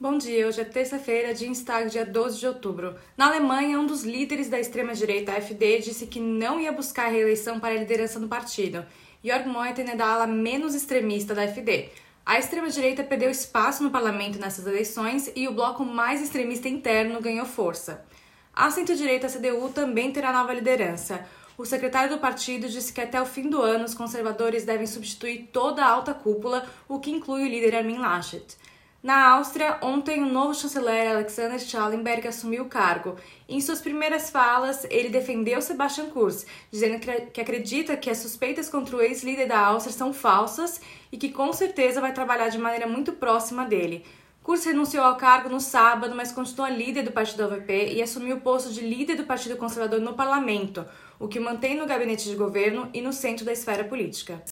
Bom dia, hoje é terça-feira, Dienstag, dia 12 de outubro. Na Alemanha, um dos líderes da extrema-direita AfD disse que não ia buscar a reeleição para a liderança do partido. Jörg Meuthen é da ala menos extremista da AfD. A extrema-direita perdeu espaço no parlamento nessas eleições e o bloco mais extremista interno ganhou força. A centro-direita CDU também terá nova liderança. O secretário do partido disse que até o fim do ano os conservadores devem substituir toda a alta cúpula, o que inclui o líder Armin Laschet. Na Áustria, ontem o novo chanceler Alexander Schallenberg assumiu o cargo. Em suas primeiras falas, ele defendeu Sebastian Kurz, dizendo que acredita que as suspeitas contra o ex-líder da Áustria são falsas e que com certeza vai trabalhar de maneira muito próxima dele. Kurz renunciou ao cargo no sábado, mas continua líder do partido AVP e assumiu o posto de líder do Partido Conservador no parlamento, o que mantém no gabinete de governo e no centro da esfera política.